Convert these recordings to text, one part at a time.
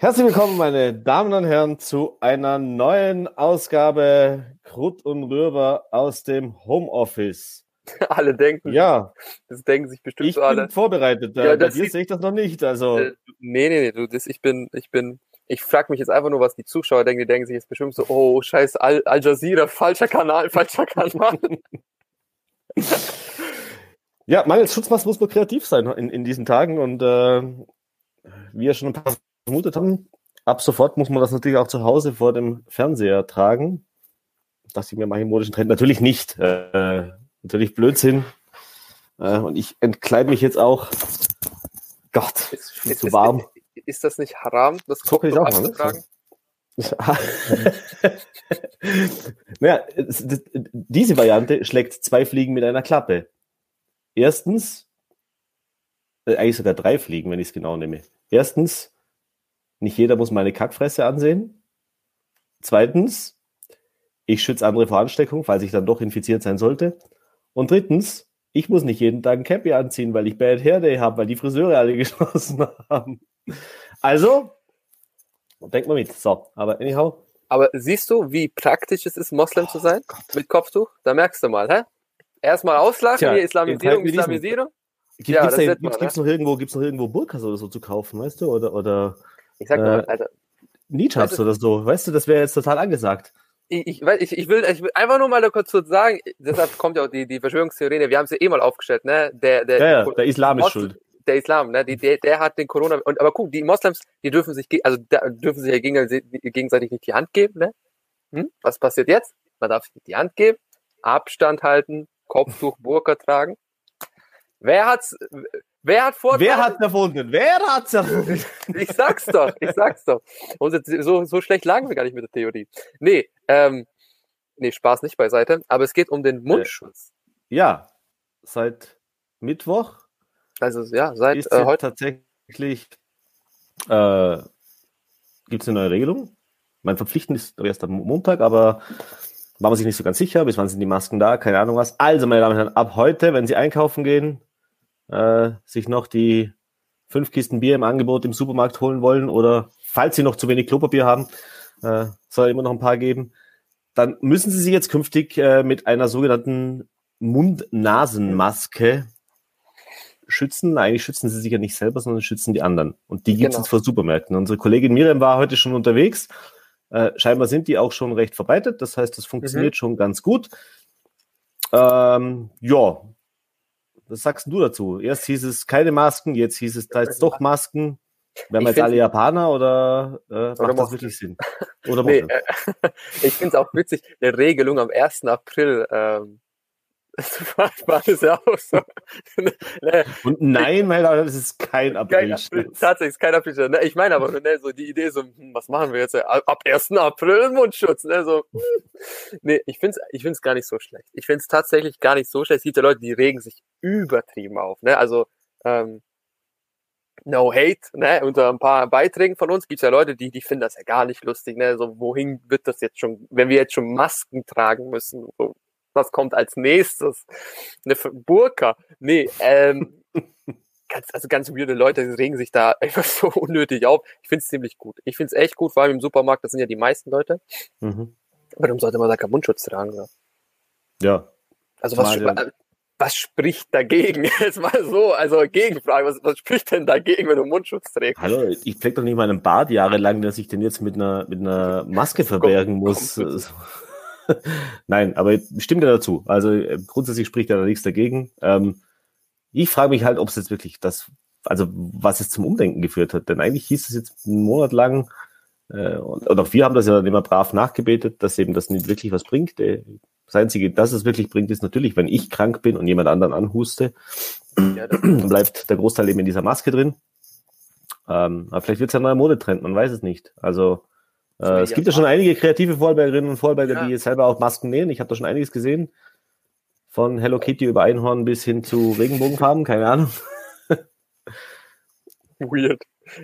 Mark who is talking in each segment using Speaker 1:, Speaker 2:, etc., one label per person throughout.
Speaker 1: Herzlich willkommen, meine Damen und Herren, zu einer neuen Ausgabe Krut und Rüber aus dem Homeoffice.
Speaker 2: alle denken.
Speaker 1: Ja.
Speaker 2: Das denken sich bestimmt
Speaker 1: ich
Speaker 2: so alle.
Speaker 1: bin vorbereitet.
Speaker 2: Ja,
Speaker 1: Bei
Speaker 2: das
Speaker 1: dir sehe ich das noch nicht. Also,
Speaker 2: Äh, nee, nee, nee, du, das, ich bin, ich bin, ich frage mich jetzt einfach nur, was die Zuschauer denken. Die denken sich jetzt bestimmt so, oh, scheiß Al, Al Jazeera, falscher Kanal, falscher Kanal.
Speaker 1: ja, mangels Schutzmaß muss man kreativ sein in, in diesen Tagen. Und äh, wie wir schon ein paar vermutet haben, ab sofort muss man das natürlich auch zu Hause vor dem Fernseher tragen. Das ich mir mache im modischen Trend natürlich nicht. Äh, natürlich Blödsinn. Äh, und ich entkleide mich jetzt auch. Gott,
Speaker 2: ist,
Speaker 1: viel
Speaker 2: ist,
Speaker 1: zu
Speaker 2: ist,
Speaker 1: warm.
Speaker 2: ist das nicht haram, das
Speaker 1: So
Speaker 2: Kopftuch
Speaker 1: auch machen, ne?
Speaker 2: abzutragen?
Speaker 1: naja, diese Variante schlägt zwei Fliegen mit einer Klappe. Erstens, äh, eigentlich sogar drei Fliegen, wenn ich es genau nehme. Erstens, nicht jeder muss meine Kackfresse ansehen. Zweitens, ich schütze andere vor Ansteckung, falls ich dann doch infiziert sein sollte. Und drittens, ich muss nicht jeden Tag ein Cappy anziehen, weil ich Bad Hair Day habe, weil die Friseure alle geschlossen haben. Also, denkt mal mit. So, aber anyhow,
Speaker 2: Aber siehst du, wie praktisch es ist, Moslem
Speaker 1: Oh
Speaker 2: zu sein? Mit Kopftuch? Da merkst du mal, hä? Erstmal auslachen,
Speaker 1: Tja,
Speaker 2: hier Islamisierung. Islamisierung.
Speaker 1: Gibt,
Speaker 2: Ja,
Speaker 1: gibt's, da, gibt's,
Speaker 2: man,
Speaker 1: gibt's noch irgendwo, gibt's noch irgendwo Burkas oder so zu kaufen, weißt du? Oder, oder
Speaker 2: Ich sag
Speaker 1: Äh,
Speaker 2: mal, Alter,
Speaker 1: Nijabs
Speaker 2: Weißt du-
Speaker 1: oder so, weißt du? Das wäre jetzt total angesagt.
Speaker 2: ich, ich, ich, ich, will, ich will einfach nur mal kurz sagen, deshalb kommt ja auch die, die Verschwörungstheorie, wir haben sie eh mal aufgestellt, ne? Der, der,
Speaker 1: Ja, ja, der Islam ist schuld.
Speaker 2: Der Islam, ne? Die, der, der hat den Corona. Und aber guck, die Moslems, die dürfen sich, also da dürfen sich ja gegenseitig, gegenseitig nicht die Hand geben, ne? Hm? Was passiert jetzt? Man darf sich nicht die Hand geben, Abstand halten, Kopftuch, Burka tragen. Wer hat's? Wer hat vor?
Speaker 1: Wer hat erfunden? Wer hat's erfunden?
Speaker 2: Ich sag's doch, ich sag's doch. Und so, so schlecht lagen wir gar nicht mit der Theorie. Nee, ähm, nee, Spaß nicht beiseite. Aber es geht um den Mundschutz.
Speaker 1: ja, seit Mittwoch
Speaker 2: Also ja, seit
Speaker 1: ist
Speaker 2: äh, heute.
Speaker 1: tatsächlich äh, gibt es eine neue Regelung. Mein Verpflichten ist erst am Montag, aber war man sich nicht so ganz sicher, bis wann sind die Masken da, keine Ahnung was. Also, meine Damen und Herren, ab heute, wenn Sie einkaufen gehen, äh, sich noch die fünf Kisten Bier im Angebot im Supermarkt holen wollen oder falls Sie noch zu wenig Klopapier haben, äh, soll immer noch ein paar geben, dann müssen Sie sich jetzt künftig äh, mit einer sogenannten Mund-Nasen-Maske schützen. Eigentlich schützen sie sich ja nicht selber, sondern schützen die anderen. Und die gibt es
Speaker 2: Genau.
Speaker 1: jetzt vor Supermärkten. Unsere Kollegin Miriam war heute schon unterwegs. Äh, scheinbar sind die auch schon recht verbreitet. Das heißt, das funktioniert schon ganz gut. Ähm, ja, was sagst du dazu? Erst hieß es keine Masken, jetzt hieß es da jetzt doch Masken. Wären wir jetzt alle Japaner oder, äh, macht das
Speaker 2: Moslem.
Speaker 1: wirklich Sinn? Oder
Speaker 2: Nee, äh, ich finde es auch witzig, eine Regelung am 1. April. Ähm, war das ja auch so. ne,
Speaker 1: Und nein, mein Lieber, das ist kein April.
Speaker 2: Tatsächlich ist kein April. Ne, ich meine aber ne, so die Idee, so, hm, was machen wir jetzt? äh, Ab 1. April Mundschutz. Ne, so, hm. nee, ich finde es ich find's gar nicht so schlecht. Ich finde es tatsächlich gar nicht so schlecht. Es gibt ja Leute, die regen sich übertrieben auf. Ne? Also, ähm, No Hate, ne? Unter ein paar Beiträgen von uns gibt es ja Leute, die, die finden das ja gar nicht lustig, ne? So, wohin wird das jetzt schon, wenn wir jetzt schon Masken tragen müssen, so, was kommt als nächstes? Eine Burka? Nee, ähm, ganz, also ganz weirde Leute regen sich da einfach so unnötig auf. Ich finde es ziemlich gut. Ich finde es echt gut, vor allem im Supermarkt, das sind ja die meisten Leute.
Speaker 1: Mhm.
Speaker 2: Warum sollte man da keinen Mundschutz tragen? Ja?
Speaker 1: Ja,
Speaker 2: Also was, sp- was spricht dagegen? Jetzt mal so, also Gegenfrage, was, was spricht denn dagegen, wenn du Mundschutz trägst?
Speaker 1: Hallo, ich pflege doch nicht mal einen Bart jahrelang, dass ich den jetzt mit einer, mit einer Maske verbergen muss.
Speaker 2: komm,
Speaker 1: Nein, aber stimmt ja dazu. Also äh, grundsätzlich spricht ja da nichts dagegen. Ähm, ich frage mich halt, ob es jetzt wirklich das, also was es zum Umdenken geführt hat. Denn eigentlich hieß es jetzt einen Monat lang, äh, und, und auch wir haben das ja immer brav nachgebetet, dass eben das nicht wirklich was bringt. Äh, Das Einzige, das es wirklich bringt, ist natürlich, wenn ich krank bin und jemand anderen anhuste,
Speaker 2: Ja,
Speaker 1: dann bleibt der Großteil eben in dieser Maske drin. Ähm, aber vielleicht wird es ja ein neuer Modetrend, man weiß es nicht. Also
Speaker 2: So
Speaker 1: äh, es gibt ja schon einige kreative Vorarlbergerinnen und Vorarlberger,
Speaker 2: Ja.
Speaker 1: die jetzt selber auch Masken nähen. Ich habe da schon einiges gesehen. Von Hello Kitty über Einhorn bis hin zu Regenbogenfarben, keine Ahnung.
Speaker 2: weird.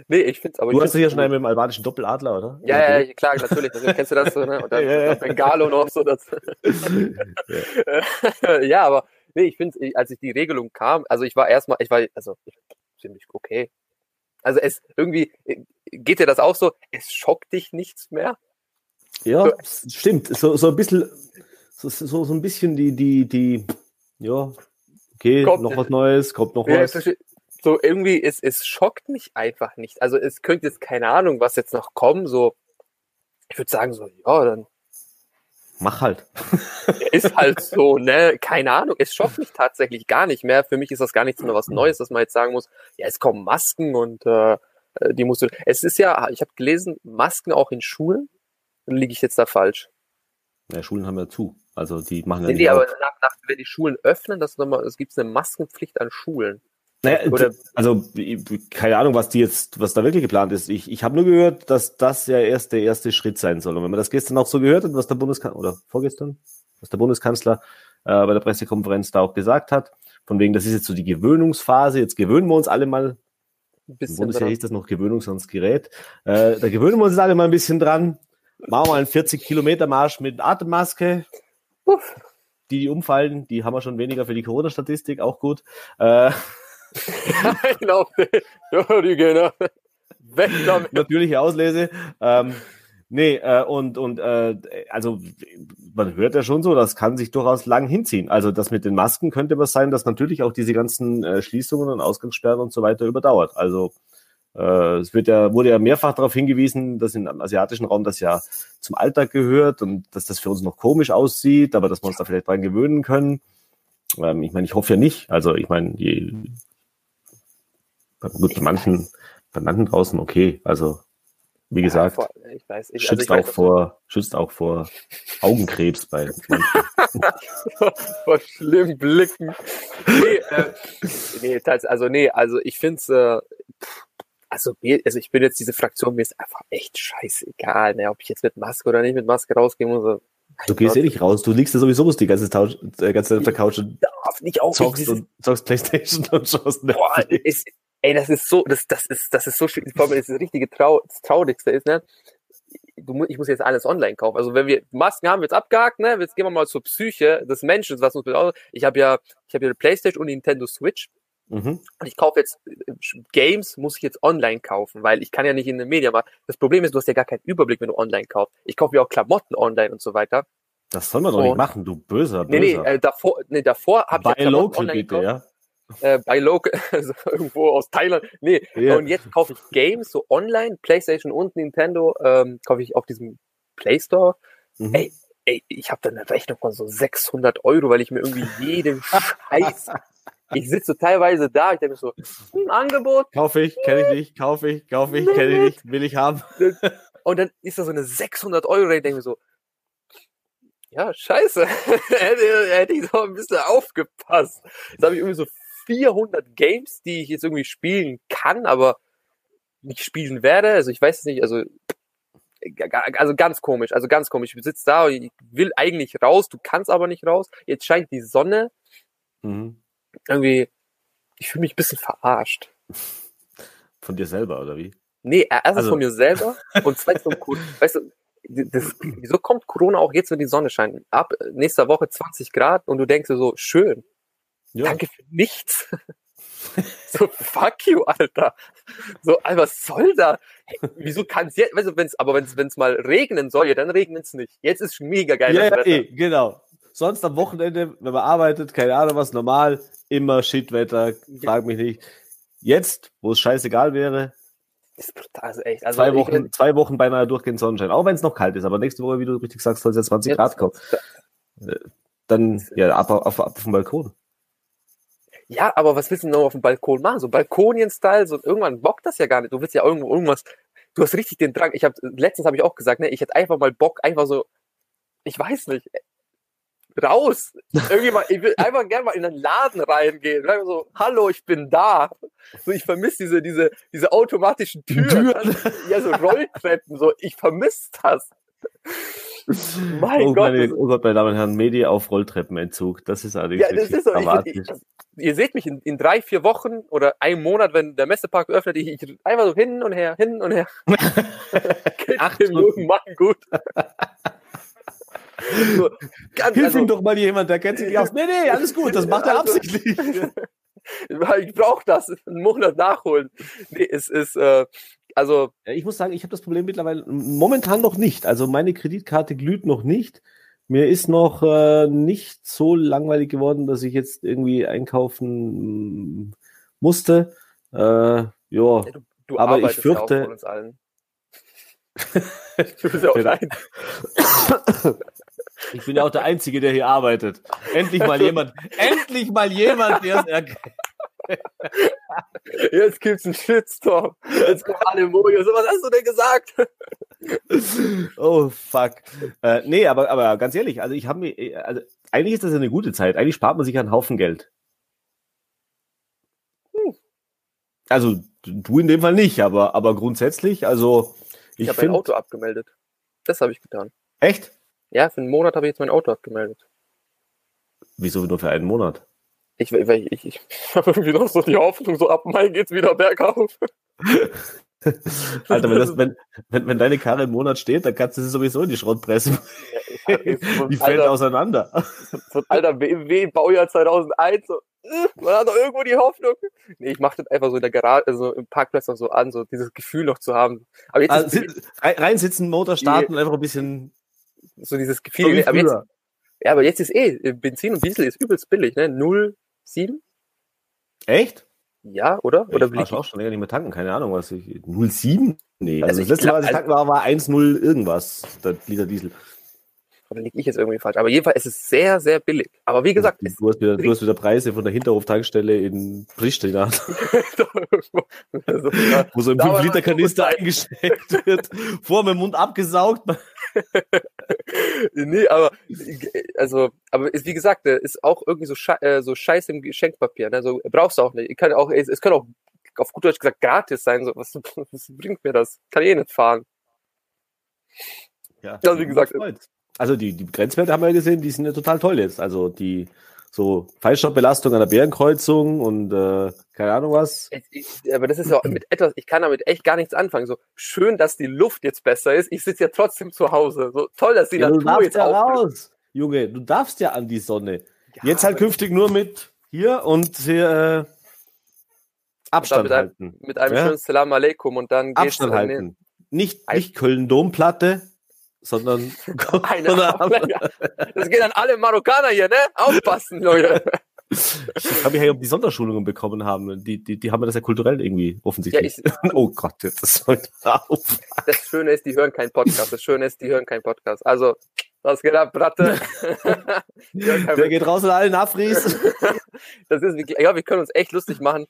Speaker 2: Nee, ich find's aber.
Speaker 1: Du hast ja schon einen mit dem albanischen Doppeladler, oder?
Speaker 2: Ja, ja, ja, klar, natürlich. natürlich. Kennst du das so, ne? Und dann,
Speaker 1: Ja,
Speaker 2: Bengalo noch so. Das. ja, aber nee, ich finde, als ich die Regelung kam, also ich war erstmal, ich war, also ich, ziemlich okay. Also es irgendwie, geht dir das auch so? Es schockt dich nichts mehr?
Speaker 1: Ja, so. stimmt. So, so ein bisschen, so, so, so ein bisschen die, die, die, ja, okay, kommt, noch was Neues, kommt noch ja, was.
Speaker 2: So irgendwie, es, es schockt mich einfach nicht. Also es könnte jetzt keine Ahnung, was jetzt noch kommen, so, ich würde sagen so, ja, dann
Speaker 1: mach halt.
Speaker 2: ist halt so, ne? Keine Ahnung. Es schockt mich tatsächlich gar nicht mehr. Für mich ist das gar nichts mehr was Neues, dass man jetzt sagen muss, ja, es kommen Masken und äh, die musst du. Es ist ja, ich habe gelesen, Masken auch in Schulen. Dann liege ich jetzt da falsch.
Speaker 1: Ja, Schulen haben ja zu. Also die machen ja
Speaker 2: nee, nicht. Nee, aber nach, nach, wenn die Schulen öffnen, das nochmal, es gibt eine Maskenpflicht an Schulen.
Speaker 1: Naja, Oder, also keine Ahnung, was die jetzt, was da wirklich geplant ist. Ich, ich habe nur gehört, dass das ja erst der erste Schritt sein soll. Und wenn man das gestern auch so gehört hat, was der Bundeskanzler oder vorgestern, was der Bundeskanzler äh, bei der Pressekonferenz da auch gesagt hat, von wegen, das ist jetzt so die Gewöhnungsphase. Jetzt gewöhnen wir uns alle mal. Ein bisschen Im Bundesjahr hieß das noch Gewöhnungsgerät. Äh, da gewöhnen wir uns alle mal ein bisschen dran. Machen wir einen 40 Kilometer Marsch mit Atemmaske. Uff. Die, die umfallen, die haben wir schon weniger für die Corona-Statistik, auch gut. Äh,
Speaker 2: genau. Die gehen weg
Speaker 1: damit. Natürliche Auslese. Ähm, nee, äh, und, und äh, also man hört ja schon so, das kann sich durchaus lang hinziehen. Also das mit den Masken könnte was sein, dass natürlich auch diese ganzen äh, Schließungen und Ausgangssperren und so weiter überdauert. Also äh, es wird ja, wurde ja mehrfach darauf hingewiesen, dass im asiatischen Raum das ja zum Alltag gehört und dass das für uns noch komisch aussieht, aber dass wir uns da vielleicht dran gewöhnen können. Ähm, ich meine, ich hoffe ja nicht. Also ich meine, je, Gut, bei manchen, bei manchen draußen okay. Also, wie ja, gesagt, vor, ich weiß, ich, schützt, also ich auch weiß, vor, schützt auch vor Augenkrebs bei
Speaker 2: vor schlimmen Blicken. Nee, äh, nee, also nee, also ich finde es, äh, also, also ich bin jetzt diese Fraktion, mir ist einfach echt scheißegal, ne, ob ich jetzt mit Maske oder nicht mit Maske rausgehen muss.
Speaker 1: Du gehst eh nicht raus, du liegst ja sowieso die ganze, Tausch, äh, ganze auf der Couch und
Speaker 2: darf nicht auch
Speaker 1: zockst, und, zockst Playstation und schaust
Speaker 2: Boah, ist, ey, das ist so, das, das ist, das ist so schön. Vor allem, das, das richtige Trau das Traurigste ist, ne? Du, ich muss jetzt alles online kaufen. Also wenn wir Masken haben, wir jetzt abgehakt, ne? Jetzt gehen wir mal zur Psyche des Menschen, was uns bedeutet. Ich habe ja, ich habe ja eine Playstation und Nintendo Switch. Mhm. Und ich kaufe jetzt Games, muss ich jetzt online kaufen, weil ich kann ja nicht in den Medien machen. Das Problem ist, du hast ja gar keinen Überblick, wenn du online kaufst. Ich kaufe ja auch Klamotten online und so weiter.
Speaker 1: Das soll man doch nicht machen, du böser, böser.
Speaker 2: Nee, nee, äh, davor, nee, davor habe ich
Speaker 1: ja Klamotten online bitte, gekauft. Ja?
Speaker 2: Äh, bei Local, also irgendwo aus Thailand. Nee, yeah. und jetzt kaufe ich Games so online, PlayStation und Nintendo, ähm, kaufe ich auf diesem Play Store. Mhm. Ey, ey, ich habe da eine Rechnung von so 600 Euro, weil ich mir irgendwie jeden Scheiß. Ich sitze teilweise da, ich denke so, ein Angebot.
Speaker 1: Kaufe ich, kenne ich nicht, kaufe ich, kaufe ich, kenne ich nicht, will ich haben.
Speaker 2: Und dann ist da so eine 600 Euro, ich denke mir so, ja, scheiße, hätte, hätte ich so ein bisschen aufgepasst. Jetzt habe ich irgendwie so 400 Games, die ich jetzt irgendwie spielen kann, aber nicht spielen werde. Also ich weiß es nicht, also also ganz komisch, also ganz komisch. Ich sitze da, ich will eigentlich raus, du kannst aber nicht raus. Jetzt scheint die Sonne. Mhm. Irgendwie, ich fühle mich ein bisschen verarscht.
Speaker 1: Von dir selber, oder wie?
Speaker 2: Nee, erstens also. von mir selber und zweitens von Weißt du, das, wieso kommt Corona auch jetzt, wenn die Sonne scheint? Ab nächster Woche 20 Grad und du denkst dir so, schön. Ja. Danke für nichts. so, fuck you, Alter. So, Alter, was soll da? Hey, wieso kann es jetzt, du, wenn's, aber wenn es mal regnen soll, ja, dann regnet es nicht. Jetzt ist mega geil.
Speaker 1: Ja, ja eh, genau. Sonst am Wochenende, wenn man arbeitet, keine Ahnung was, normal, immer Shitwetter, frag mich nicht. Jetzt, wo es scheißegal wäre,
Speaker 2: ist brutal, also echt. Also
Speaker 1: zwei, Wochen, zwei Wochen beinahe durchgehend Sonnenschein, auch wenn es noch kalt ist, aber nächste Woche, wie du richtig sagst, soll es ja 20 jetzt, Grad kommen. Äh, dann, ja, ab, ab, ab, ab vom Balkon.
Speaker 2: Ja, aber was willst du noch auf dem Balkon machen? So Balkonien-Style, so irgendwann bockt das ja gar nicht. Du willst ja irgendwo irgendwas. Du hast richtig den Drang. Ich habe letztens habe ich auch gesagt, ne, ich hätte einfach mal Bock, einfach so, ich weiß nicht, raus. Irgendwie mal, ich will einfach gerne mal in einen Laden reingehen. Und so, hallo, ich bin da. So, ich vermisse diese, diese, diese automatischen Türen. Türen. Ja, so Rolltreppen. So, ich vermisse das.
Speaker 1: Mein oh, Gott. Meine, oh Gott, meine Damen und Herren, Medi auf Rolltreppenentzug. Das ist allerdings ja, das ist so. Ich,
Speaker 2: ich, ihr seht mich in, in, drei, vier Wochen oder einem Monat, wenn der Messepark öffnet, ich, ich einfach so hin und her, hin und her.
Speaker 1: Acht Minuten machen gut. so, ganz, Hilf also, ihm doch mal jemand, der kennt sich nicht aus. Nee, nee, alles gut, das macht er also, absichtlich.
Speaker 2: ich brauche das, einen Monat nachholen. Nee, es ist, äh, also.
Speaker 1: Ich muss sagen, ich habe das Problem mittlerweile momentan noch nicht. Also meine Kreditkarte glüht noch nicht. Mir ist noch äh, nicht so langweilig geworden, dass ich jetzt irgendwie einkaufen musste. Äh, ja,
Speaker 2: Du, du
Speaker 1: Aber ich fürchte-
Speaker 2: ja von uns allen. du bist ja auch
Speaker 1: Genau.
Speaker 2: ein.
Speaker 1: ich bin ja auch der Einzige, der hier arbeitet. Endlich mal jemand, endlich mal jemand, der es erkennt.
Speaker 2: Jetzt gibt's einen Shitstorm. Jetzt kommen alle Mojo. So, was hast du denn gesagt?
Speaker 1: Oh fuck. Äh, nee, aber, aber ganz ehrlich, also ich habe mir, also eigentlich ist das ja eine gute Zeit. Eigentlich spart man sich einen Haufen Geld.
Speaker 2: Hm.
Speaker 1: Also du in dem Fall nicht, aber, aber grundsätzlich, also
Speaker 2: Ich,
Speaker 1: ich
Speaker 2: habe mein. Auto abgemeldet. Das habe ich getan.
Speaker 1: Echt?
Speaker 2: Ja, für einen Monat habe ich jetzt mein Auto abgemeldet.
Speaker 1: Wieso nur für einen Monat?
Speaker 2: Ich, ich, ich, ich habe irgendwie noch so die Hoffnung, so ab Mai geht's wieder bergauf.
Speaker 1: Alter, wenn, das, wenn, wenn, wenn deine Karre im Monat steht, dann kannst du sie sowieso in die Schrott pressen.
Speaker 2: so
Speaker 1: Die fällt
Speaker 2: alter,
Speaker 1: auseinander.
Speaker 2: so ein alter BMW, Baujahr 2001. So, äh, man hat doch irgendwo die Hoffnung. Nee, ich mache das einfach so in der Garage, also im Parkplatz noch so an, so dieses Gefühl noch zu haben. Aber jetzt
Speaker 1: Also,
Speaker 2: ist
Speaker 1: sit- rein- reinsitzen, Motor starten, einfach ein bisschen
Speaker 2: so dieses
Speaker 1: so
Speaker 2: Gefühl.
Speaker 1: wie
Speaker 2: aber jetzt, ja, aber jetzt ist eh, Benzin und Diesel ist übelst billig, ne? 0,7?
Speaker 1: Echt?
Speaker 2: Ja, oder? Oder
Speaker 1: ich war auch schon länger nicht mehr tanken, keine Ahnung, was ich. 07? Nee,
Speaker 2: Also
Speaker 1: also, das letzte
Speaker 2: glaub-
Speaker 1: Mal, als ich tanken war, war 1,0 irgendwas, der Liter Diesel.
Speaker 2: Oder liege ich jetzt irgendwie falsch? Aber jedenfalls ist es sehr, sehr billig. Aber wie gesagt, es
Speaker 1: du, hast wieder, du hast wieder Preise von der Hinterhoftankstelle in Pristina,
Speaker 2: also,
Speaker 1: wo so ein
Speaker 2: Da war
Speaker 1: 5-Liter-Kanister
Speaker 2: noch
Speaker 1: eingesteckt wird, vor dem Mund abgesaugt.
Speaker 2: nee, aber also, aber ist, wie gesagt, äh, ist auch irgendwie so, Schei äh, so Scheiß im Geschenkpapier. Ne? So, brauchst du auch nicht. Ich kann auch, es, es kann auch auf gut Deutsch gesagt gratis sein. So, was, was bringt mir das? Kann ich eh nicht fahren.
Speaker 1: Ja,
Speaker 2: Ja, wie gesagt,
Speaker 1: Also die, die Grenzwerte haben wir ja gesehen, die sind ja total toll jetzt. Also die so Feinstaubbelastung an der Bärenkreuzung und äh, keine Ahnung was.
Speaker 2: Ich, aber das ist ja mit etwas, ich kann damit echt gar nichts anfangen. So schön, dass die Luft jetzt besser ist. Ich sitze ja trotzdem zu Hause. So toll, dass die
Speaker 1: Ja,
Speaker 2: Natur jetzt
Speaker 1: ja raus, Junge. Du darfst ja an die Sonne.
Speaker 2: Ja,
Speaker 1: Jetzt halt künftig nur mit hier und hier, äh, Abstand
Speaker 2: mit einem-
Speaker 1: halten.
Speaker 2: Mit einem
Speaker 1: Ja?
Speaker 2: schönen Salam Aleikum und dann geht's
Speaker 1: Abstand
Speaker 2: an den-
Speaker 1: halten. Nicht, nicht Köln-Domplatte, sondern
Speaker 2: Auflage. Das geht an alle Marokkaner hier, ne? Aufpassen, Leute.
Speaker 1: Ich mich, hey, ob die Sonderschulungen bekommen haben. Die, die, die haben ja das ja kulturell irgendwie offensichtlich.
Speaker 2: Ja,
Speaker 1: oh Gott, jetzt ist heute auf.
Speaker 2: Das Schöne ist, die hören keinen Podcast. Das Schöne ist, die hören keinen Podcast. Also, was geht ab, Bratte?
Speaker 1: Der geht raus an allen Afris.
Speaker 2: das ist ja, wir können uns echt lustig machen.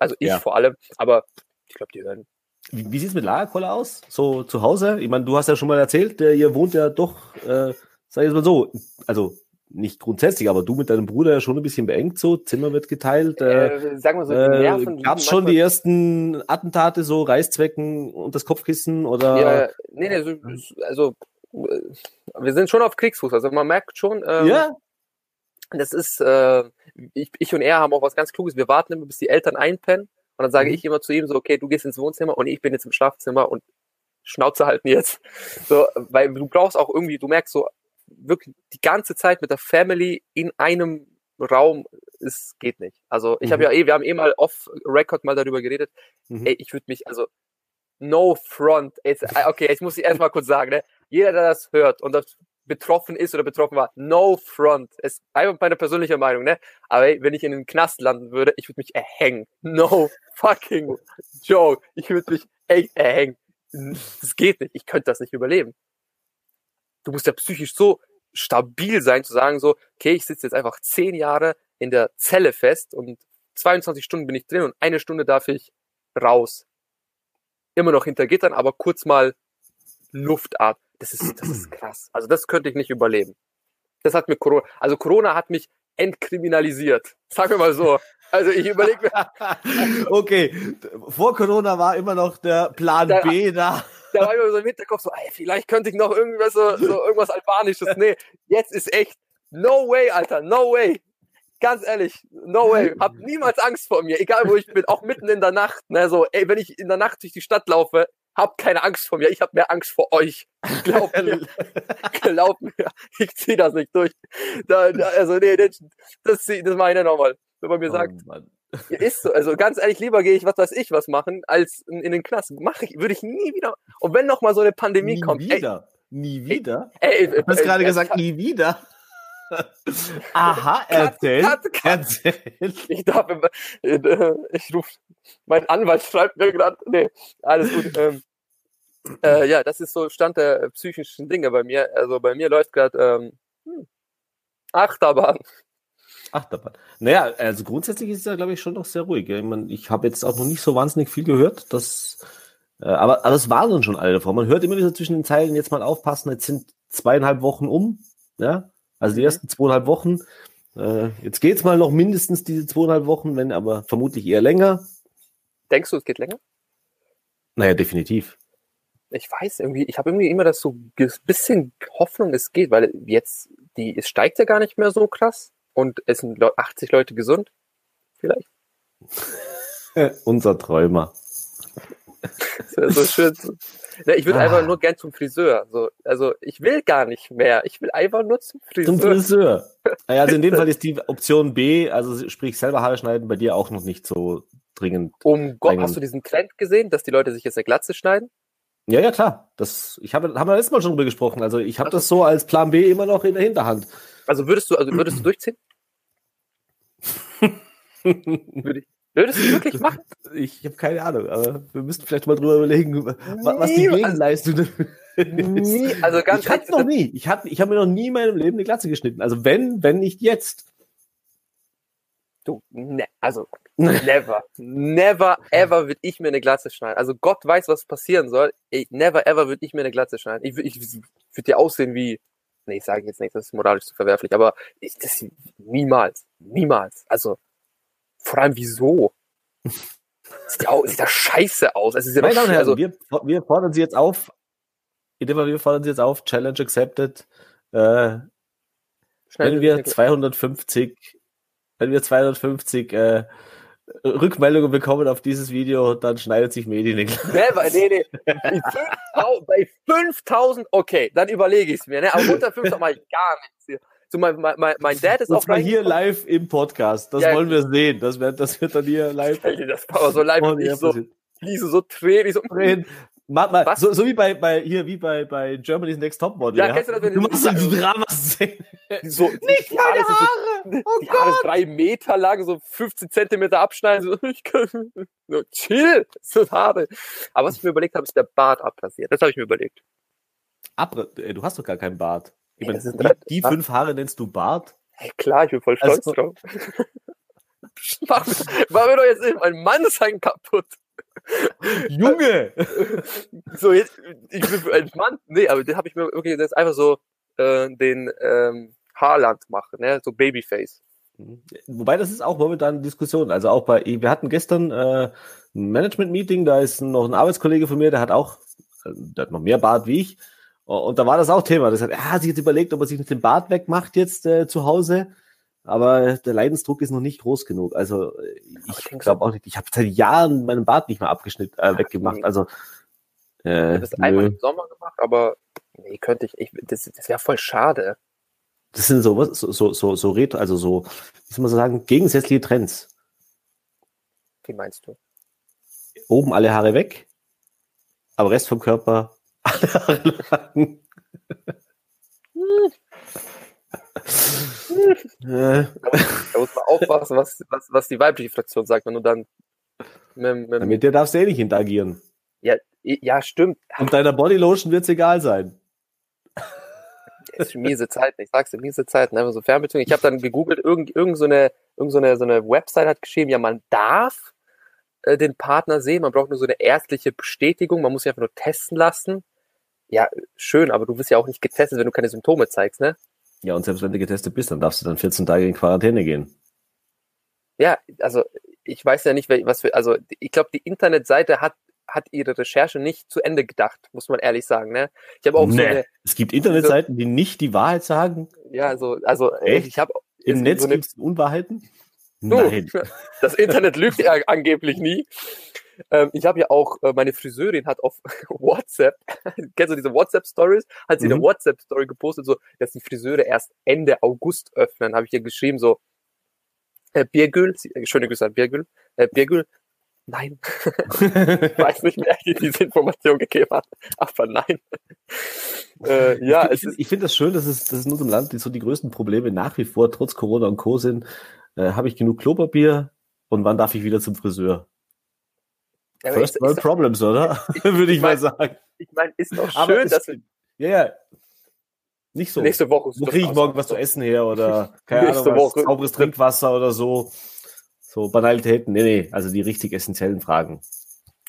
Speaker 2: Also ich
Speaker 1: Ja.
Speaker 2: vor allem, aber ich glaube, die hören.
Speaker 1: Wie, wie sieht's mit Lagerkoller aus? So zu Hause? Ich meine, du hast ja schon mal erzählt, äh, ihr wohnt ja doch, äh, sag ich jetzt mal so, also nicht grundsätzlich, aber du mit deinem Bruder ja schon ein bisschen beengt so, Zimmer wird geteilt. Äh,
Speaker 2: Äh, sagen wir so, die
Speaker 1: äh,
Speaker 2: Nerven liegen
Speaker 1: gab's schon die ersten Attentate, so Reißzwecken und das Kopfkissen oder?
Speaker 2: Ja, nee, nee, so, also äh, wir sind schon auf Kriegsfuß. Also man merkt schon, ähm,
Speaker 1: ja?
Speaker 2: das ist, äh, ich, ich und er haben auch was ganz Kluges. Wir warten immer, bis die Eltern einpennen. Und dann sage
Speaker 1: Mhm.
Speaker 2: ich immer zu ihm so, okay, du gehst ins Wohnzimmer und ich bin jetzt im Schlafzimmer und Schnauze halten jetzt. So, weil du brauchst auch irgendwie, du merkst so, wirklich die ganze Zeit mit der Family in einem Raum, es geht nicht. Also ich habe
Speaker 1: Mhm.
Speaker 2: ja eh, wir haben eh mal off-Record mal darüber geredet.
Speaker 1: Mhm.
Speaker 2: Ey, ich würde mich, also no front. Jetzt, äh, okay, jetzt muss ich erstmal kurz sagen, ne? Jeder, der das hört und das betroffen ist oder betroffen war, no front. Es ist einfach meine persönliche Meinung, ne? Aber ey, wenn ich in den Knast landen würde, ich würde mich erhängen. No fucking joke. Ich würde mich echt erhängen. Das geht nicht. Ich könnte das nicht überleben. Du musst ja psychisch so stabil sein, zu sagen so, okay, ich sitze jetzt einfach zehn Jahre in der Zelle fest und 22 Stunden bin ich drin und eine Stunde darf ich raus. Immer noch hinter Gittern, aber kurz mal Luftart. Das ist, das ist krass. Also das könnte ich nicht überleben. Das hat mir Corona, also Corona hat mich entkriminalisiert. Sagen wir mal so. Also ich überlege mir,
Speaker 1: okay, vor Corona war immer noch der Plan
Speaker 2: Da-
Speaker 1: B da.
Speaker 2: da war immer so im Hinterkopf so, ey, vielleicht könnte ich noch irgendwas so, so irgendwas Albanisches. Nee, jetzt ist echt, no way, Alter, no way. Ganz ehrlich, no way. Hab niemals Angst vor mir, egal wo ich bin, auch mitten in der Nacht. Ne, so, ey, wenn ich in der Nacht durch die Stadt laufe, habt keine Angst vor mir. Ich habe mehr Angst vor euch. Glaub mir, glaub mir, ich zieh das nicht durch. Da, da, also nee, das, das, das mache ich nicht nochmal. Wenn man mir sagt,
Speaker 1: Oh, Mann.
Speaker 2: Ist so. Also ganz ehrlich, lieber gehe ich, was weiß ich, was machen, als in, in den Knast. Mache ich, würde ich nie wieder. Und wenn noch mal so eine Pandemie
Speaker 1: Nie
Speaker 2: kommt.
Speaker 1: wieder. nie wieder.
Speaker 2: Ey, ey,
Speaker 1: Du hast
Speaker 2: ey,
Speaker 1: gerade
Speaker 2: ey,
Speaker 1: gesagt, nie wieder. Aha, erzähl.
Speaker 2: cut, cut.
Speaker 1: Erzähl.
Speaker 2: Ich darf, immer- äh, ich rufe, mein Anwalt schreibt mir gerade, nee, alles gut. Ähm, äh, ja, das ist so Stand der psychischen Dinge bei mir. Also bei mir läuft gerade ähm, hm, Achterbahn.
Speaker 1: Achterbahn. Naja, also grundsätzlich ist es ja, glaube ich, schon noch sehr ruhig. Ich, mein, ich habe jetzt auch noch nicht so wahnsinnig viel gehört, dass, äh, aber, aber es waren dann schon alle davor. Man hört immer wieder zwischen den Zeilen, jetzt mal aufpassen, jetzt sind zweieinhalb Wochen um, ja, also die
Speaker 2: Mhm.
Speaker 1: ersten zweieinhalb Wochen. Äh, jetzt geht's mal noch mindestens diese zweieinhalb Wochen, wenn aber vermutlich eher länger.
Speaker 2: Denkst du, es geht länger?
Speaker 1: Naja, definitiv.
Speaker 2: Ich weiß irgendwie, ich habe irgendwie immer das so ein bisschen Hoffnung, es geht, weil jetzt die, es steigt ja gar nicht mehr so krass und es sind Leu- 80 Leute gesund. Vielleicht.
Speaker 1: Unser Träumer.
Speaker 2: Das wäre so schön. zu- Ne, ich würde
Speaker 1: Ah.
Speaker 2: einfach nur gern zum Friseur. So, also ich will gar nicht mehr. Ich will einfach nur zum Friseur.
Speaker 1: Zum Friseur. Also in dem Fall ist die Option B, also sprich selber Haare schneiden, bei dir auch noch nicht so dringend.
Speaker 2: Um Gott, hast du diesen Trend gesehen, dass die Leute sich jetzt eine Glatze schneiden?
Speaker 1: Ja, ja, klar. Das, ich habe, haben wir letztes Mal schon drüber gesprochen. Also ich habe das so als Plan B immer noch in der Hinterhand.
Speaker 2: Also würdest du, also würdest du durchziehen? Würde ich, würdest du wirklich machen?
Speaker 1: Ich habe keine Ahnung, aber wir müssten vielleicht mal drüber überlegen, wa- was die
Speaker 2: Nie,
Speaker 1: Gegenleistung
Speaker 2: Nie, also ganz
Speaker 1: ich hatte noch nie. Ich, hatte, ich habe mir noch nie in meinem Leben eine Glatze geschnitten. Also wenn, wenn nicht jetzt.
Speaker 2: Du, ne, also never, never ever würde ich mir eine Glatze schneiden. Also Gott weiß, was passieren soll. Ey, never ever würde ich mir eine Glatze schneiden. Ich, ich, ich würde dir aussehen wie, nee, ich sage jetzt nicht, das ist moralisch zu verwerflich, aber ich, das niemals, niemals. Also vor allem wieso? Sieht ja, sieht ja scheiße aus. Ja
Speaker 1: Meine Damen und Herren,
Speaker 2: also,
Speaker 1: wir, wir fordern Sie jetzt auf. Wir fordern Sie jetzt auf. Challenge accepted. Äh, wenn wir 250, wenn wir 250 äh, Rückmeldungen bekommen auf dieses Video, dann schneidet sich Medi den Glatze.
Speaker 2: Never, nee, nee. Bei 5000 Bei 5000, okay, dann überlege ich es mir. Ne? Aber unter 5000 mache ich gar nichts hier. So, mein, mein, mein- Dad ist
Speaker 1: Und
Speaker 2: auch
Speaker 1: hier live im Podcast. Das
Speaker 2: Ja.
Speaker 1: wollen wir sehen. Das wird, das wird dann hier live.
Speaker 2: Alter, Das war aber so live und
Speaker 1: ja,
Speaker 2: ich so, fließe so Tränen. Ich so,
Speaker 1: Reden. Mach mal,
Speaker 2: Was?
Speaker 1: so, so wie bei, bei hier wie bei, bei Germany's Next Topmodel.
Speaker 2: Ja, kennst du das, wenn
Speaker 1: du machst so die Drama-Szene.
Speaker 2: so
Speaker 1: Nicht
Speaker 2: die Haare
Speaker 1: meine Haare!
Speaker 2: So,
Speaker 1: Oh
Speaker 2: die Haare
Speaker 1: Gott!
Speaker 2: sind drei Meter lang, so 15 Zentimeter abschneiden. So, ich kann, so chill, so Haare. Aber was ich mir überlegt habe, ist der Bart abrasiert. Das habe ich mir überlegt.
Speaker 1: Ab, ey, du hast doch gar keinen Bart.
Speaker 2: Ja,
Speaker 1: meine, die,
Speaker 2: drei-
Speaker 1: die fünf Haare nennst du Bart?
Speaker 2: Hey, klar, ich bin voll stolz
Speaker 1: Also-
Speaker 2: drauf. Mach, mach mir doch jetzt eben mein Mann sein kaputt.
Speaker 1: Junge!
Speaker 2: So, jetzt, ich bin für einen Mann. Nee, aber den habe ich mir wirklich jetzt einfach so äh, den ähm, Haarland machen, ne? So Babyface.
Speaker 1: Wobei das ist auch momentan eine Diskussion. Also auch bei, wir hatten gestern äh, ein Management-Meeting, da ist noch ein Arbeitskollege von mir, der hat auch, äh, der hat noch mehr Bart wie ich. Und da war das auch Thema. Das hat, er hat sich jetzt überlegt, ob er sich nicht den Bart wegmacht jetzt äh, zu Hause. Aber der Leidensdruck ist noch nicht groß genug. Also ich glaube auch nicht. Ich habe seit Jahren meinen Bart nicht mehr abgeschnitten, äh, weggemacht. Also
Speaker 2: Ich
Speaker 1: äh,
Speaker 2: habe das einmal
Speaker 1: nö.
Speaker 2: im Sommer gemacht, aber nee, könnte ich, ich das, das wäre voll schade.
Speaker 1: das sind so was, so so so, so retro, also so, wie soll man so sagen, gegensätzliche Trends.
Speaker 2: Wie meinst du?
Speaker 1: Oben alle Haare weg, aber Rest vom Körper alle Haare lang.
Speaker 2: Da muss man aufpassen, was, was, was die weibliche Fraktion sagt, wenn du dann mit, mit,
Speaker 1: Mit der darfst du eh nicht interagieren.
Speaker 2: ja, ja, stimmt.
Speaker 1: Und deiner Bodylotion wird's egal sein.
Speaker 2: Es ist miese Zeiten, ich sag's dir, miese Zeiten, einfach so Fernbeziehung. Ich habe dann gegoogelt, irgend, irgend, so eine, irgend so, eine, so eine Website hat geschrieben, ja, man darf äh, den Partner sehen, man braucht nur so eine ärztliche Bestätigung, man muss sich einfach nur testen lassen. Ja, schön, aber du wirst ja auch nicht getestet, wenn du keine Symptome zeigst, ne?
Speaker 1: Ja, und selbst wenn du getestet bist, dann darfst du dann 14 Tage in Quarantäne gehen.
Speaker 2: Ja, also ich weiß ja nicht, was für, also ich glaube, die Internetseite hat, hat ihre Recherche nicht zu Ende gedacht, muss man ehrlich sagen, ne? Ich habe auch so
Speaker 1: Nee.
Speaker 2: eine,
Speaker 1: Es gibt Internetseiten, die nicht die Wahrheit sagen.
Speaker 2: ja, so, also
Speaker 1: Echt?
Speaker 2: ich habe
Speaker 1: Im
Speaker 2: so
Speaker 1: Netz
Speaker 2: eine-
Speaker 1: gibt's Unwahrheiten?
Speaker 2: Du,
Speaker 1: Nein.
Speaker 2: Das Internet lügt ja angeblich nie. Ähm, ich habe ja auch, äh, meine Friseurin hat auf WhatsApp, kennst du diese WhatsApp-Stories? Hat sie
Speaker 1: Mhm.
Speaker 2: eine WhatsApp-Story gepostet, so, dass die Friseure erst Ende August öffnen. Habe ich ihr geschrieben, so, Äh, Biergül, äh, schöne Grüße an Biergül. Äh, Biergül, nein. ich weiß nicht, wer dir diese Information gegeben hat, aber nein.
Speaker 1: Äh, ja, ich, ich finde das schön, dass es, dass es in unserem Land so die größten Probleme nach wie vor, trotz Corona und Co. sind. Äh, Habe ich genug Klopapier und wann darf ich wieder zum Friseur? Ja, First World Problems, oder? Würde ich, ich mein, mal sagen.
Speaker 2: Ich meine, ist doch schön, dass wir.
Speaker 1: Ja, ja. Nicht so.
Speaker 2: Nächste Woche.
Speaker 1: Wo kriege ich morgen was zu essen her oder keine Nächste Ahnung, was, Woche. sauberes Trinkwasser oder so. So Banalitäten. Nee, nee, also die richtig essentiellen Fragen.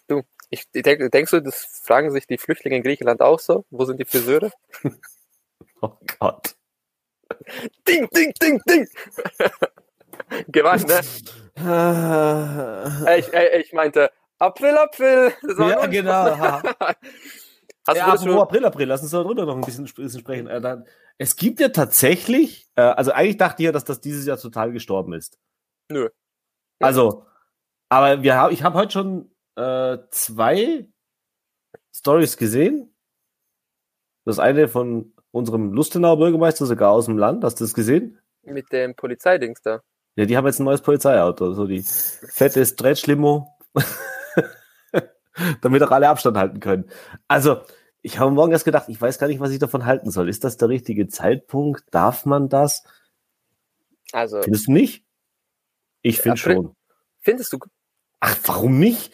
Speaker 2: Du, ich denke, denkst du, das fragen sich die Flüchtlinge in Griechenland auch so? Wo sind die Friseure?
Speaker 1: oh Gott.
Speaker 2: Ding, ding, ding, ding. Gewann, ne? ich, ich meinte, April, April.
Speaker 1: Ja, genau. Hast ja, du April, April, lass uns darüber noch ein bisschen, bisschen sprechen. Äh, es gibt ja tatsächlich, äh, also eigentlich dachte ich ja, dass das dieses Jahr total gestorben ist.
Speaker 2: Nö.
Speaker 1: Also, aber wir haben, ich habe heute schon äh, zwei Stories gesehen. Das eine von unserem Lustenauer Bürgermeister, sogar aus dem Land. Hast du das gesehen?
Speaker 2: Mit dem Polizeidings da.
Speaker 1: Ja, die haben jetzt ein neues Polizeiauto, so die fette Stretch-Limo. damit auch alle Abstand halten können. Also, ich habe morgen erst gedacht, ich weiß gar nicht, was ich davon halten soll. Ist das der richtige Zeitpunkt? Darf man das?
Speaker 2: Also.
Speaker 1: Findest du nicht? Ich finde schon.
Speaker 2: Findest du?
Speaker 1: Ach, warum nicht?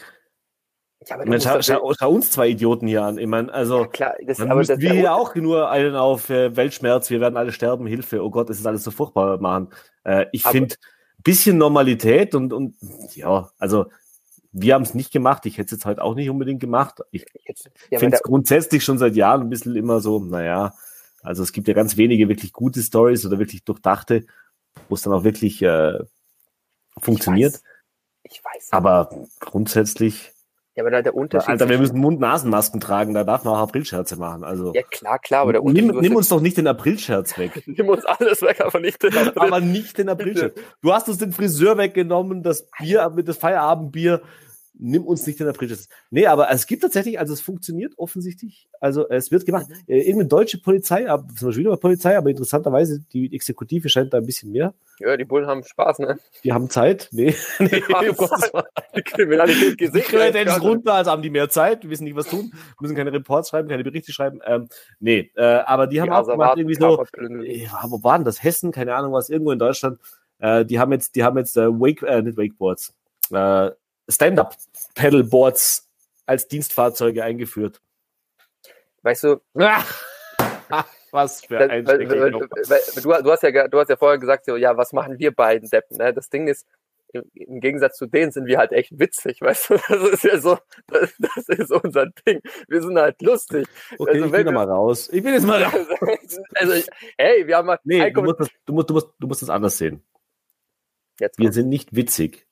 Speaker 1: Ja, aber meine, schau, schau, schau, uns zwei Idioten hier an. Ich meine, also, ja,
Speaker 2: klar,
Speaker 1: das, aber das, wir hier auch nur einen auf äh, Weltschmerz, wir werden alle sterben, Hilfe, oh Gott, es ist alles so furchtbar machen. Äh, ich finde, bisschen Normalität und, und ja, also wir haben es nicht gemacht. Ich hätte es jetzt halt auch nicht unbedingt gemacht. Ich ja, finde es grundsätzlich schon seit Jahren ein bisschen immer so, naja, also es gibt ja ganz wenige wirklich gute Stories oder wirklich durchdachte, wo es dann auch wirklich äh, funktioniert. Ich weiß. Ich weiß. Aber grundsätzlich
Speaker 2: ja, aber da der Unterschied.
Speaker 1: Alter, wir müssen Mund-Nasen-Masken tragen, da darf man auch Aprilscherze machen. Also.
Speaker 2: Ja, klar, klar, aber der
Speaker 1: Unterschied. Nimm, nimm uns doch nicht den Aprilscherz weg.
Speaker 2: nimm uns alles weg, aber nicht den
Speaker 1: April. aber nicht den Aprilscherz. Du hast uns den Friseur weggenommen, das Bier, mit das Feierabendbier nimm uns nicht in der Präjudiz. Nee, aber es gibt tatsächlich, also es funktioniert offensichtlich. Also es wird gemacht. Mhm. Äh, irgendeine deutsche Polizei, zum Beispiel wieder Polizei, aber interessanterweise die Exekutive scheint da ein bisschen mehr.
Speaker 2: Ja, die Bullen haben Spaß, ne?
Speaker 1: Die haben Zeit. Nee, nee
Speaker 2: oh die Kriminalität gesehen. Die
Speaker 1: Kriminalität ist runter, also haben die mehr Zeit, die wissen nicht, was tun, müssen keine Reports schreiben, keine Berichte schreiben. Ähm, nee, äh, aber die haben die auch gemacht irgendwie so, ja, wo waren das? Hessen, keine Ahnung was, irgendwo in Deutschland. Äh, die haben jetzt, die haben jetzt äh, Wake, äh, nicht Wakeboards, äh, Stand-up-Pedalboards als Dienstfahrzeuge eingeführt.
Speaker 2: Weißt du,
Speaker 1: was für ein weil, weil,
Speaker 2: weil, du, du, hast ja, du hast ja vorher gesagt, so, ja, was machen wir beiden Deppen? Ne? Das Ding ist, im Gegensatz zu denen sind wir halt echt witzig, weißt du? Das ist ja so, das, das ist unser Ding. Wir sind halt lustig.
Speaker 1: Okay, also, ich bin mal raus. Ich bin jetzt mal raus.
Speaker 2: Also, hey, wir haben mal.
Speaker 1: Nee, du musst, das, du, musst, du, musst, du musst das anders sehen. Jetzt wir sind nicht witzig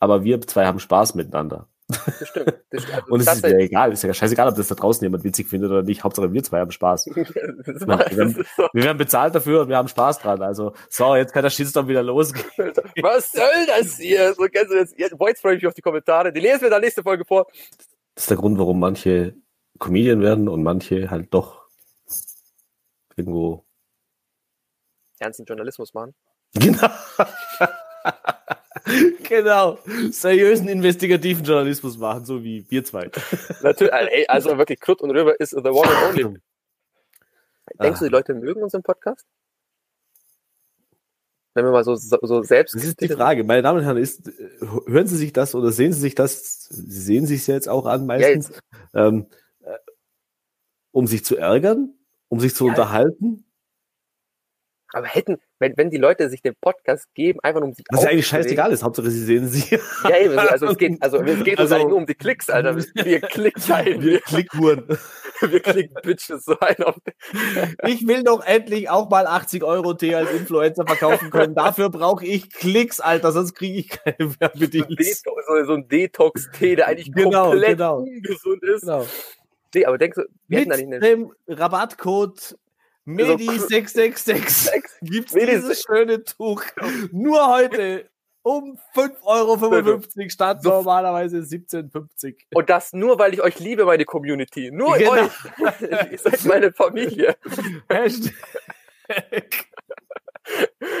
Speaker 1: aber wir zwei haben Spaß miteinander.
Speaker 2: Das stimmt. Das stimmt. Also
Speaker 1: und es ist ja egal, ist ja scheißegal, ob das da draußen jemand witzig findet oder nicht. Hauptsache wir zwei haben Spaß. wir, werden, wir, werden, bezahlt dafür und wir haben Spaß dran. Also, so, jetzt kann der Shitstorm wieder losgehen.
Speaker 2: Was soll das hier? So kennst du das. Jetzt freue ich mich auf die Kommentare. Die lesen wir dann nächste Folge vor.
Speaker 1: Das ist der Grund, warum manche Comedian werden und manche halt doch irgendwo
Speaker 2: ernsten Journalismus machen.
Speaker 1: Genau. genau. Seriösen investigativen Journalismus machen, so wie wir zwei.
Speaker 2: Natürlich, äh, also wirklich, Kurt und Röber ist the one and only. Denkst du, die Leute mögen unseren Podcast? Wenn wir mal so, so selbst.
Speaker 1: Das ist die Frage. Meine Damen und Herren, ist, hören Sie sich das oder sehen Sie sich das? Sie sehen sich jetzt auch an meistens. Ja, ähm, äh, um sich zu ärgern? Um sich zu ja, unterhalten?
Speaker 2: Aber hätten, wenn, wenn die Leute sich den Podcast geben, einfach nur um sich
Speaker 1: Was ja eigentlich scheißegal ist, Hauptsache sie sehen sie.
Speaker 2: Ja, eben, also es geht, also es geht also, uns nur um die Klicks, Alter. Wir Klickzeilen.
Speaker 1: Wir Klickhuren.
Speaker 2: Wir Klick-Bitches so ein auf
Speaker 1: Ich will doch endlich auch mal 80 Euro Tee als Influencer verkaufen können. Dafür brauche ich Klicks, Alter, sonst kriege ich keine Werbedeals.
Speaker 2: So, so ein Detox-Tee, der eigentlich genau, komplett genau. ungesund ist. Genau. Nee, aber denkst du, wir
Speaker 1: Mit hätten da nicht eine... dem Rabattcode Medi666 gibt es dieses schöne Tuch nur heute um 5,55 Euro statt normalerweise 17,50.
Speaker 2: Und das nur, weil ich euch liebe, meine Community. Nur genau. euch. Ihr seid meine Familie. Hashtag.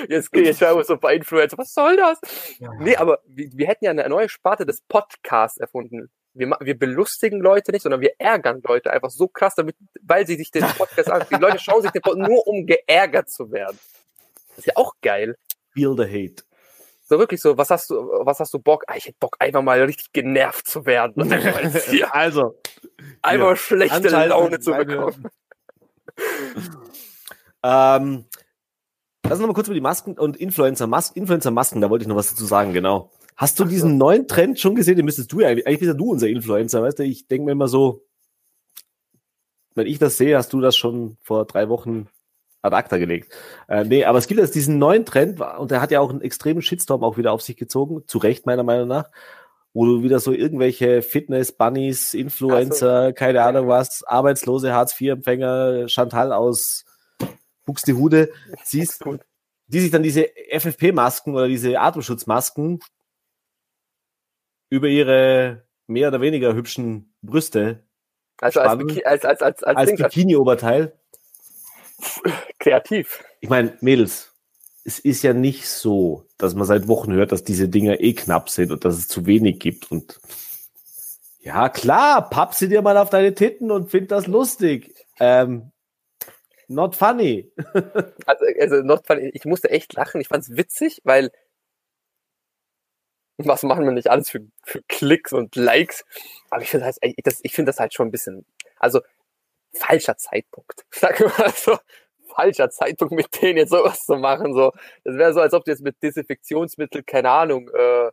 Speaker 2: Jetzt gehe ich schon so bei Influencer. Was soll das? Nee, aber wir, wir hätten ja eine neue Sparte des Podcasts erfunden. Wir, wir belustigen Leute nicht, sondern wir ärgern Leute einfach so krass, damit, weil sie sich den Podcast anschauen. Die Leute schauen sich den Podcast nur, um geärgert zu werden. Das ist ja auch geil.
Speaker 1: Feel the hate.
Speaker 2: So wirklich so, was hast du, was hast du Bock? Ah, ich hätte Bock, einfach mal richtig genervt zu werden. Hier
Speaker 1: Also,
Speaker 2: einfach
Speaker 1: Ja.
Speaker 2: schlechte
Speaker 1: Anschalten,
Speaker 2: Laune zu bekommen.
Speaker 1: ähm, lass uns noch mal kurz über die Masken und Influencer-Masken, Influencer-Masken, da wollte ich noch was dazu sagen, genau. Hast du
Speaker 2: so.
Speaker 1: diesen neuen Trend schon gesehen? Den müsstest du ja, eigentlich bist ja du unser Influencer, weißt du? Ich denke mir immer so, wenn ich das sehe, hast du das schon vor drei Wochen ad acta gelegt. Äh, nee, aber es gibt jetzt diesen neuen Trend und der hat ja auch einen extremen Shitstorm auch wieder auf sich gezogen, zu Recht meiner Meinung nach, wo du wieder so irgendwelche Fitness-Bunnies, Influencer, keine Ahnung was, arbeitslose Hartz-IV-Empfänger, Chantal aus Buxtehude siehst, die sich dann diese FFP-Masken oder diese Atemschutzmasken über ihre mehr oder weniger hübschen Brüste
Speaker 2: Also als,
Speaker 1: Spannend.
Speaker 2: Biki- als, als, als, als,
Speaker 1: als
Speaker 2: als
Speaker 1: Bikini-Oberteil.
Speaker 2: kreativ.
Speaker 1: Ich meine, Mädels, es ist ja nicht so, dass man seit Wochen hört, dass diese Dinger eh knapp sind und dass es zu wenig gibt. Und ja, klar, papp sie dir mal auf deine Titten und find das lustig. Ähm, not funny.
Speaker 2: Also, also noch, ich musste echt lachen. Ich fand es witzig, weil was machen wir nicht alles für, für Klicks und Likes? Aber ich finde das, das, ich finde das halt schon ein bisschen, also falscher Zeitpunkt. Sag mal so, falscher Zeitpunkt, mit denen jetzt sowas zu machen. So, das wäre so, als ob du jetzt mit Desinfektionsmittel, keine Ahnung, äh,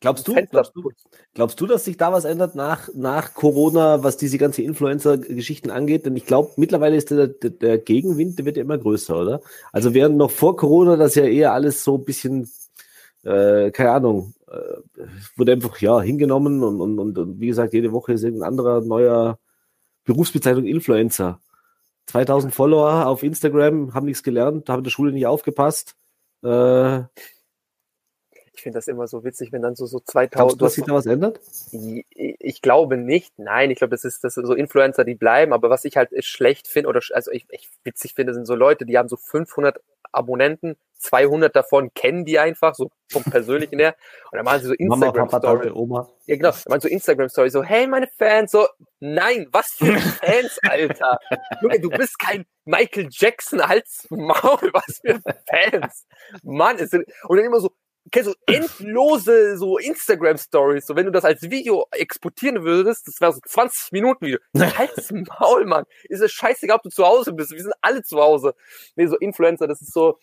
Speaker 1: Glaubst du, glaubst du, glaubst du, dass sich da was ändert nach, nach Corona, was diese ganze Influencer-Geschichten angeht? Denn ich glaube, mittlerweile ist der, der, der Gegenwind, der wird ja immer größer, oder? Also während noch vor Corona das ja eher alles so ein bisschen, äh, keine Ahnung, äh, wurde einfach ja hingenommen und, und, und, und wie gesagt, jede Woche ist irgendein anderer neuer Berufsbezeichnung Influencer. 2000 Follower auf Instagram, haben nichts gelernt, haben in der Schule nicht aufgepasst. Äh,
Speaker 2: ich finde das immer so witzig, wenn dann so, so
Speaker 1: glaubst
Speaker 2: 2000,
Speaker 1: du, dass sich da was ändert?
Speaker 2: Ich glaube nicht. Nein, ich glaube, das ist, das sind so Influencer, die bleiben. Aber was ich halt schlecht finde oder also ich, ich witzig finde, sind so Leute, die haben so 500 Abonnenten, 200 davon kennen die einfach so vom persönlichen her. Und dann machen sie so
Speaker 1: Mama,
Speaker 2: Instagram
Speaker 1: Papa,
Speaker 2: Stories.
Speaker 1: Tante, Oma.
Speaker 2: Ja, genau. Dann machen so Instagram Stories so, hey, meine Fans, so, nein, was für Fans, Alter. Junge, du bist kein Michael Jackson, als Maul, was für Fans. Mann, es sind, und dann immer so, kennst du, endlose so Instagram-Stories, so wenn du das als Video exportieren würdest, das wäre so 20 Minuten Video. Halt's Maul, Mann. Ist es scheißegal, ob du zu Hause bist. Wir sind alle zu Hause. Nee, so Influencer, das ist so,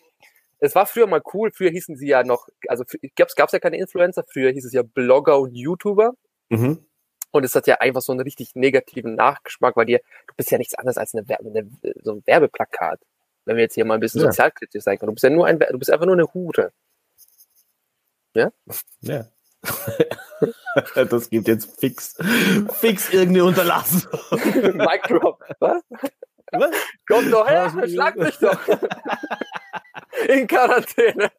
Speaker 2: es war früher mal cool. Früher hießen sie ja noch, also gab's, gab's ja keine Influencer. Früher hieß es ja Blogger und YouTuber.
Speaker 1: Mhm.
Speaker 2: Und es hat ja einfach so einen richtig negativen Nachgeschmack, weil dir, du bist ja nichts anderes als eine, Werbe, eine so ein Werbeplakat. Wenn wir jetzt hier mal ein bisschen
Speaker 1: Ja.
Speaker 2: sozialkritisch sein können. Du bist ja nur ein, du bist einfach nur eine Hure.
Speaker 1: Ja. das gibt jetzt fix, fix irgendeine Unterlassung.
Speaker 2: Mic drop. Was?
Speaker 1: Was?
Speaker 2: Komm doch her, schlag mich doch. In Quarantäne.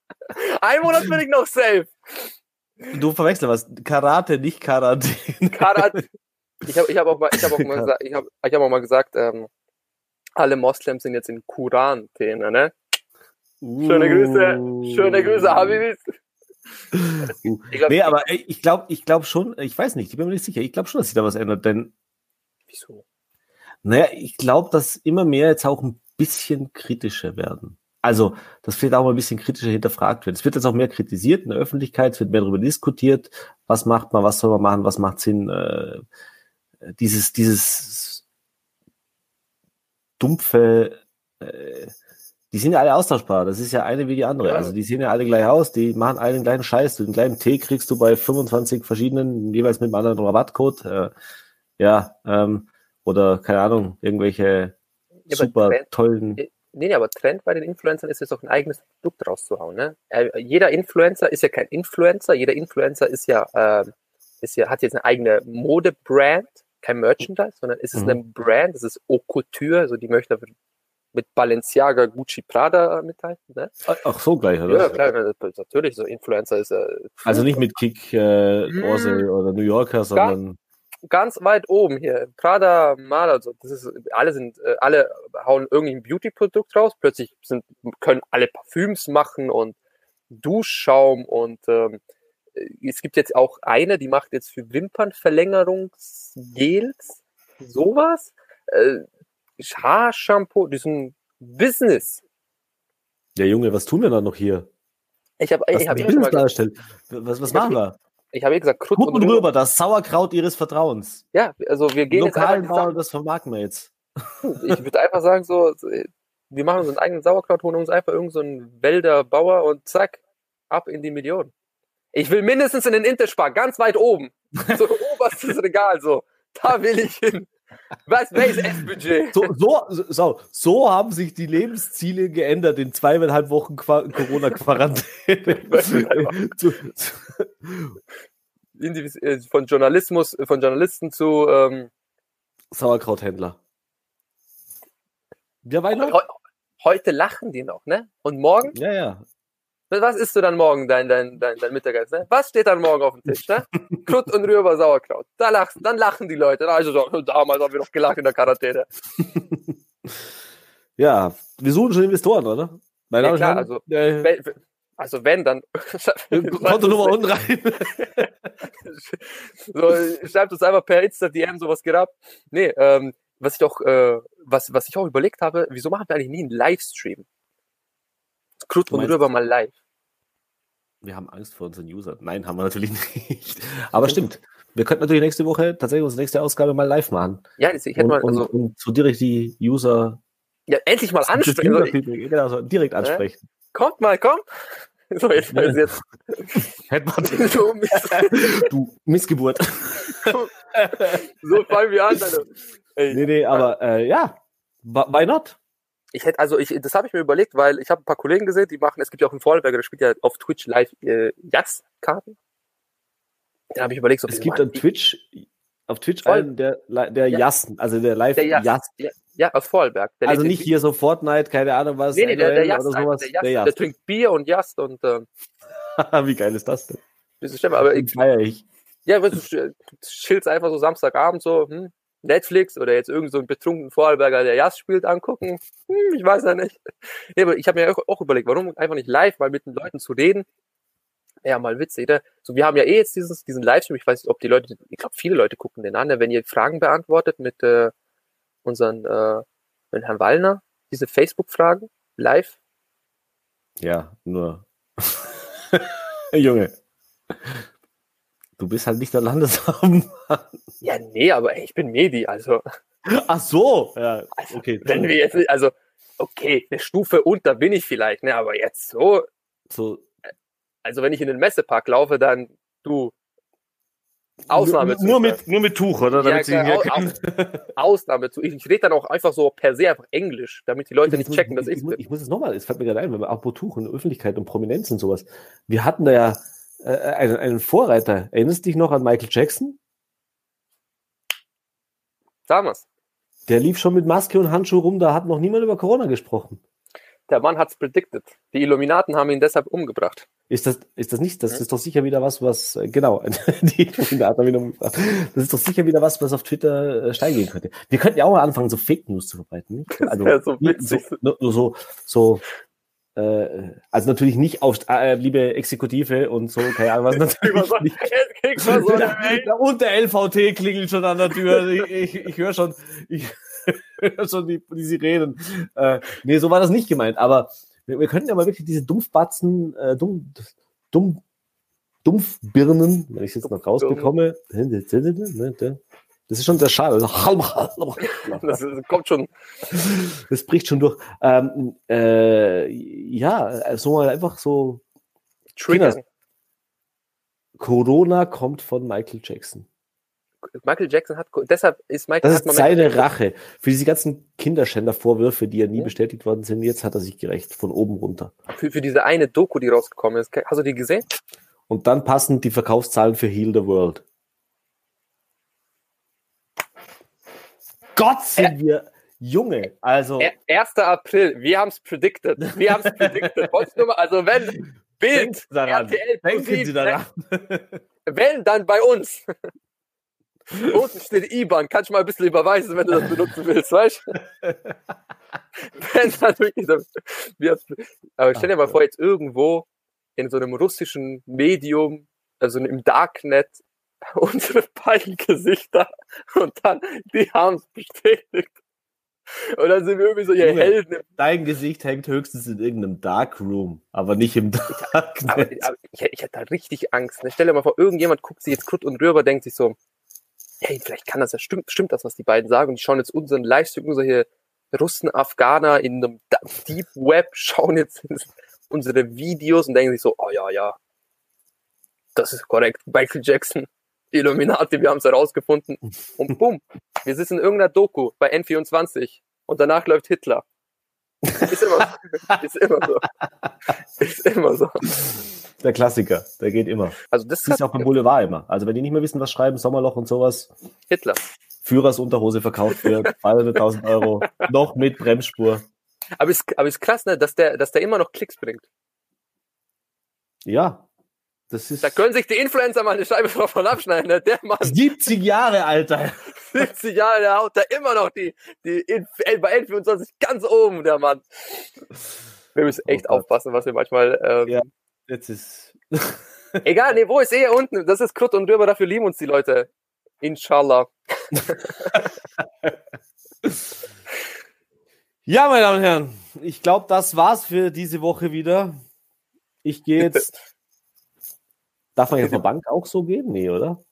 Speaker 2: Ein Monat bin ich noch safe.
Speaker 1: Du verwechselst was. Karate, nicht Quarantäne.
Speaker 2: Karat. Ich habe ich hab auch mal, ich hab auch mal gesagt, ich habe ich hab auch mal gesagt, ähm, alle Moslems sind jetzt in Quarantäne, ne? Schöne Grüße, schöne Grüße, Habibis. Glaub,
Speaker 1: Nee, aber ich glaube ich glaub schon, ich weiß nicht, ich bin mir nicht sicher, ich glaube schon, dass sich da was ändert, denn,
Speaker 2: Wieso?
Speaker 1: naja, ich glaube, dass immer mehr jetzt auch ein bisschen kritischer werden. Also, das vielleicht auch mal ein bisschen kritischer hinterfragt wird. Es wird jetzt auch mehr kritisiert in der Öffentlichkeit, es wird mehr darüber diskutiert, was macht man, was soll man machen, was macht Sinn. Äh, dieses, dieses dumpfe, äh, die sind ja alle austauschbar. Das ist ja eine wie die andere.
Speaker 2: Ja.
Speaker 1: Also die sehen ja alle gleich aus, die machen alle den gleichen Scheiß. Den gleichen Tee kriegst du bei 25 verschiedenen, jeweils mit einem anderen Rabattcode. Äh, ja, ähm, oder keine Ahnung, irgendwelche
Speaker 2: Ja,
Speaker 1: super
Speaker 2: Trend-
Speaker 1: tollen.
Speaker 2: Nee, nee, aber Trend bei den Influencern ist jetzt auch ein eigenes Produkt rauszuhauen. Ne? Äh, jeder Influencer ist ja kein Influencer, jeder Influencer ist ja, ähm, ist ja, hat jetzt eine eigene Modebrand, kein Merchandise, sondern es ist
Speaker 1: Mhm.
Speaker 2: eine Brand, das ist Haute Couture, also die möchte mit Balenciaga, Gucci, Prada mithalten. Ne?
Speaker 1: Ach so gleich, oder?
Speaker 2: Ja, klar, natürlich, so Influencer ist äh,
Speaker 1: Also nicht mit Kick, äh,
Speaker 2: Mm.
Speaker 1: Orsay oder New Yorker, sondern
Speaker 2: ganz weit oben hier, Prada, Maler, so, das ist, alle sind, äh, alle hauen irgendein Beauty-Produkt raus, plötzlich sind, können alle Parfüms machen und Duschschaum und ähm, es gibt jetzt auch eine, die macht jetzt für Wimpernverlängerungsgels, sowas, äh, Haarshampoo, das ist ein Business.
Speaker 1: Ja, Junge, was tun wir da noch hier?
Speaker 2: Ich habe ich hab gesagt,
Speaker 1: darstellen? was, was machen wir?
Speaker 2: ich habe gesagt, Krut
Speaker 1: Gut
Speaker 2: und
Speaker 1: und
Speaker 2: Rüber.
Speaker 1: rüber, das Sauerkraut ihres Vertrauens.
Speaker 2: Ja, also wir gehen jetzt
Speaker 1: Lokalen
Speaker 2: einfach
Speaker 1: Bauern, das vermarkten wir jetzt.
Speaker 2: Ich würde einfach sagen, so, wir machen unseren eigenen Sauerkraut, holen uns einfach irgendeinen so einen Wälder Bauer und zack, ab in die Million. Ich will mindestens in den Interspar, ganz weit oben. So oberstes Regal, so. Da will ich hin. Was, welches Essbudget?
Speaker 1: So, so, so, so haben sich die Lebensziele geändert in zweieinhalb Wochen Qua- Corona-Quarantäne.
Speaker 2: Äh, Von Journalismus, äh, von Journalisten zu, ähm,
Speaker 1: Sauerkrauthändler. Ja, weil
Speaker 2: heu- heute lachen die noch, ne? Und morgen?
Speaker 1: Ja, ja.
Speaker 2: Was isst du dann morgen, dein, dein, dein, dein Mittagessen? Ne? Was steht dann morgen auf dem Tisch? Ne? Krut und Rüber Sauerkraut. Da lachst, dann lachen die Leute. Also so, damals haben wir doch gelacht in der Quarantäne.
Speaker 1: Ja, wir suchen schon Investoren, oder? Meine
Speaker 2: Ja, klar,
Speaker 1: Herren,
Speaker 2: Wenn- Also wenn, dann
Speaker 1: äh, Kontonummer unten rein.
Speaker 2: so, schreibt uns einfach per Insta DM sowas geht ab. Nee, ähm, was ich auch, äh, was, was ich auch überlegt habe, wieso machen wir eigentlich nie einen Livestream? Krut und Rüber mal live.
Speaker 1: Wir haben Angst vor unseren Usern. Nein, haben wir natürlich nicht. Aber stimmt. Wir könnten natürlich nächste Woche tatsächlich unsere nächste Ausgabe mal live machen.
Speaker 2: Ja, ich hätte
Speaker 1: Und,
Speaker 2: mal,
Speaker 1: und,
Speaker 2: also,
Speaker 1: und so direkt die User
Speaker 2: ja, endlich mal ansprechen.
Speaker 1: User- genau, so direkt ansprechen.
Speaker 2: kommt mal, komm. So, jetzt,
Speaker 1: Ja.
Speaker 2: jetzt,
Speaker 1: Hätte man
Speaker 2: so,
Speaker 1: du Missgeburt.
Speaker 2: so fangen wir an. Alter. Ey,
Speaker 1: Nee, nee, aber äh, ja, Wh- why not?
Speaker 2: Ich hätte, also ich, das habe ich mir überlegt, weil ich habe ein paar Kollegen gesehen, die machen, es gibt ja auch einen Vorarlberger, der spielt ja auf Twitch live äh, Jazz-Karten. Da habe ich überlegt, so,
Speaker 1: Es gibt an Twitch, auf Twitch einen, der, der
Speaker 2: Ja.
Speaker 1: Jassen, also der live
Speaker 2: Der Jass.
Speaker 1: Jass.
Speaker 2: die, ja, aus Vorarlberg. Der
Speaker 1: Also nicht hier so Fortnite, keine Ahnung was,
Speaker 2: Nee, nee, der, der Jast,
Speaker 1: oder
Speaker 2: einfach,
Speaker 1: sowas.
Speaker 2: der, Jast,
Speaker 1: Der
Speaker 2: der,
Speaker 1: Jast.
Speaker 2: trinkt Bier und Jast und ähm,
Speaker 1: Wie geil ist das denn?
Speaker 2: ist stimmt, aber ich,
Speaker 1: feier ich.
Speaker 2: ja, weißt du, chillst einfach so Samstagabend so, hm, Netflix oder jetzt irgend so einen betrunkenen Vorarlberger, der Jast spielt, angucken. Hm, ich weiß ja nicht. Nee, aber ich habe mir auch, auch überlegt, warum einfach nicht live mal mit den Leuten zu reden. Ja, mal witzig, ne? So, wir haben ja eh jetzt dieses, diesen Livestream, ich weiß nicht, ob die Leute, ich glaube, viele Leute gucken den an, ne? wenn ihr Fragen beantwortet mit äh, unseren, äh, mit Herrn Wallner, diese Facebook-Fragen live.
Speaker 1: Ja, nur. Junge. Du bist halt nicht der Landeshauptmann.
Speaker 2: Ja, nee, aber ich bin Medi, also.
Speaker 1: Ach so. Ja,
Speaker 2: Also,
Speaker 1: okay.
Speaker 2: Wenn wir jetzt, nicht- also, okay, eine Stufe unter bin ich vielleicht, ne, aber jetzt so,
Speaker 1: so,
Speaker 2: also wenn ich in den Messepark laufe, dann du, Ausnahme
Speaker 1: nur, nur mit nur mit Tuch, oder?
Speaker 2: Ja,
Speaker 1: Damit sie
Speaker 2: klar,
Speaker 1: hier
Speaker 2: au-
Speaker 1: keinen-
Speaker 2: Ausnahme zu. Ich, ich rede dann auch einfach so per se einfach Englisch, damit die Leute nicht checken, dass
Speaker 1: ich,
Speaker 2: ich
Speaker 1: ich muss es nochmal, es fällt mir gerade ein, wenn wir apropos Tuch und Öffentlichkeit und Prominenz und sowas. Wir hatten da ja äh, einen, einen Vorreiter. Erinnerst du dich noch an Michael Jackson?
Speaker 2: Damals.
Speaker 1: Der lief schon mit Maske und Handschuh rum, da hat noch niemand über Corona gesprochen.
Speaker 2: Der Mann hat's predicted. Die Illuminaten haben ihn deshalb umgebracht.
Speaker 1: Ist das, ist das nicht, das
Speaker 2: Ja.
Speaker 1: ist doch sicher wieder was, was, äh, genau, die Illuminaten haben ihn umgebracht. das ist doch sicher wieder was, was auf Twitter äh, steil gehen könnte. Wir könnten ja auch mal anfangen, so Fake News zu verbreiten. Also,
Speaker 2: so witzig.
Speaker 1: So, so, so, äh, also natürlich nicht auf, äh, liebe Exekutive und so, keine Ahnung, was natürlich nicht. Da, und der LVT klingelt schon an der Tür. Ich, ich, ich höre schon, ich höre schon die, die Sirenen. Äh, nee, so war das nicht gemeint. Aber wir, wir könnten ja mal wirklich diese Dumpfbatzen, äh, dumm, dumm, Dumpfbirnen, wenn ich es jetzt noch rausbekomme. Das ist schon der Schade.
Speaker 2: Das kommt schon.
Speaker 1: Das bricht schon durch. Ähm, äh, ja, so mal einfach so.
Speaker 2: Triggern.
Speaker 1: Corona kommt von Michael Jackson.
Speaker 2: Michael Jackson hat, deshalb ist Michael
Speaker 1: Das ist seine Rache. Für diese ganzen Kinderschänder-Vorwürfe, die ja nie
Speaker 2: Ja.
Speaker 1: bestätigt worden sind, jetzt hat er sich gerecht, von oben runter.
Speaker 2: für, für diese eine Doku, die rausgekommen ist. Hast du die gesehen?
Speaker 1: Und dann passen die Verkaufszahlen für Heal the World. Gott sind wir Junge. Also,
Speaker 2: Er- 1. April, wir haben es predicted. Wir haben es predicted. Also wenn Bild,
Speaker 1: daran.
Speaker 2: RTL,
Speaker 1: Denken Sie daran.
Speaker 2: wenn, dann bei uns. Unten steht IBAN, kannst du mal ein bisschen überweisen, wenn du das benutzen willst, weißt du? Wenn dann wirklich Aber stell dir mal vor, jetzt irgendwo in so einem russischen Medium, also im Darknet, unsere beiden Gesichter und dann, die haben es bestätigt. Und dann sind wir irgendwie so ihr
Speaker 1: Junge.
Speaker 2: Helden. im-
Speaker 1: Dein Gesicht hängt höchstens in irgendeinem Darkroom, aber nicht im
Speaker 2: Aber,
Speaker 1: Darknet.
Speaker 2: aber ich, ich hätte da richtig Angst. Ne? Stell dir mal vor, irgendjemand guckt sich jetzt Krutt und rüber, denkt sich so, hey, vielleicht kann das ja, stimmt, stimmt das, was die beiden sagen. Und die schauen jetzt unseren Livestream, unsere Russen, Afghaner in einem Deep Web, schauen jetzt unsere Videos und denken sich so, oh ja, ja, das ist korrekt. Michael Jackson, Illuminati, wir haben es herausgefunden. Und bumm, wir sitzen in irgendeiner Doku bei N24 und danach läuft Hitler. Ist immer so. Ist immer so. Ist immer so.
Speaker 1: Der Klassiker, der geht immer.
Speaker 2: Also das
Speaker 1: Das ist
Speaker 2: hat
Speaker 1: auch beim Boulevard immer. Also wenn die nicht mehr wissen, was schreiben, Sommerloch und sowas,
Speaker 2: Hitler.
Speaker 1: Führersunterhose verkauft wird, 200.000 Euro, noch mit Bremsspur.
Speaker 2: Aber ist, aber ist krass, ne, dass der, dass der immer noch Klicks bringt.
Speaker 1: Ja, das ist
Speaker 2: Da können sich die Influencer mal eine Scheibe davon abschneiden, ne? Der Mann,
Speaker 1: 70 Jahre, Alter.
Speaker 2: 70 Jahre, der haut da immer noch die, die in, bei N24 ganz oben, der Mann. Wir müssen echt
Speaker 1: Oh
Speaker 2: aufpassen, was wir manchmal, ähm,
Speaker 1: Ja. Jetzt ist.
Speaker 2: egal, nee, wo ist er unten? Das ist Krutt und Dürber, dafür lieben uns die Leute. Inshallah.
Speaker 1: Ja, meine Damen und Herren, ich glaube, das war's für diese Woche wieder. Ich gehe jetzt. Darf man jetzt zur Bank auch so gehen? Nee, oder?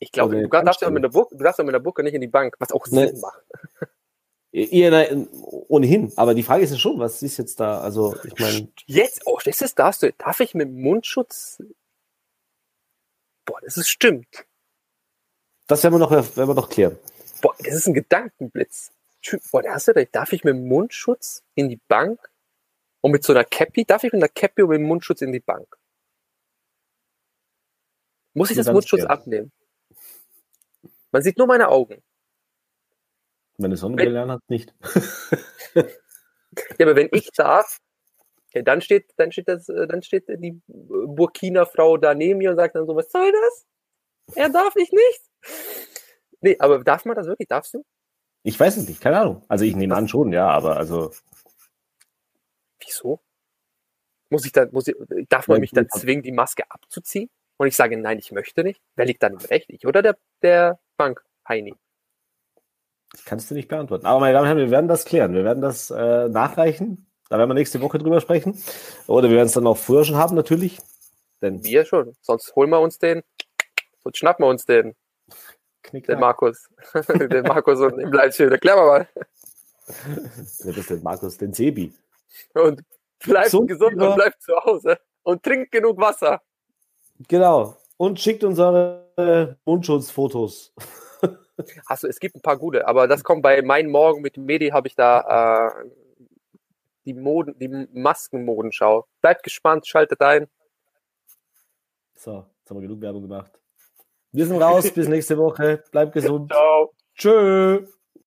Speaker 2: Ich glaube,
Speaker 1: Oder
Speaker 2: du darfst ja mit der Burg, du darfst ja mit der Burg nicht in die Bank, was auch. Sinn macht.
Speaker 1: Ihr, nein, ohnehin. Aber die Frage ist ja schon, was ist jetzt da? Also, ich meine,
Speaker 2: Jetzt, oh, das ist, darfst du, darf ich mit Mundschutz? Boah, das ist stimmt.
Speaker 1: das werden wir noch, werden wir noch klären.
Speaker 2: Boah, das ist ein Gedankenblitz. Boah, da hast du recht. Darf ich mit dem Mundschutz in die Bank? Und mit so einer Cappy? Darf ich mit einer Cappy und mit dem Mundschutz in die Bank? Muss ich das Mundschutz
Speaker 1: klären.
Speaker 2: abnehmen? Man sieht nur meine Augen.
Speaker 1: Meine Sonnenbrille an hat nicht.
Speaker 2: Ja, aber wenn ich darf, ja, dann steht, dann steht das, äh, dann steht die Burkina-Frau da neben mir und sagt dann so, was soll das? Er darf ich nicht. Nee, aber darf man das wirklich? Darfst du?
Speaker 1: Ich weiß es nicht, keine Ahnung. Also ich nehme an schon, ja, aber also
Speaker 2: Wieso? Muss ich dann, muss ich, darf man mich dann zwingen, die Maske abzuziehen? Und ich sage, nein, ich möchte nicht. Wer liegt dann im Recht? Ich oder der, der Bank? Heini.
Speaker 1: ich kann es dir nicht beantworten. Aber meine Damen und Herren, wir werden das klären. Wir werden das äh, nachreichen. Da werden wir nächste Woche drüber sprechen. Oder wir werden es dann auch früher schon haben, natürlich. Denn
Speaker 2: Wir schon. Sonst holen wir uns den, sonst schnappen wir uns den,
Speaker 1: Knick,
Speaker 2: den Markus. den Markus und im Livestream. Erklär mal mal.
Speaker 1: Das ist der Markus, den Sebi.
Speaker 2: Und bleibt
Speaker 1: Gesund
Speaker 2: gesund und bleibt zu Hause. Und trinkt genug Wasser.
Speaker 1: Genau. Und schickt uns eure äh, Mundschutzfotos.
Speaker 2: Du, es gibt ein paar gute, aber das kommt bei Mein Morgen mit Medi, habe ich da äh, die Moden, die Maskenmodenschau. Bleibt gespannt, schaltet ein.
Speaker 1: So, jetzt haben wir genug Werbung gemacht. Wir sind raus. Bis nächste Woche. Bleibt gesund.
Speaker 2: Ciao.
Speaker 1: Tschö.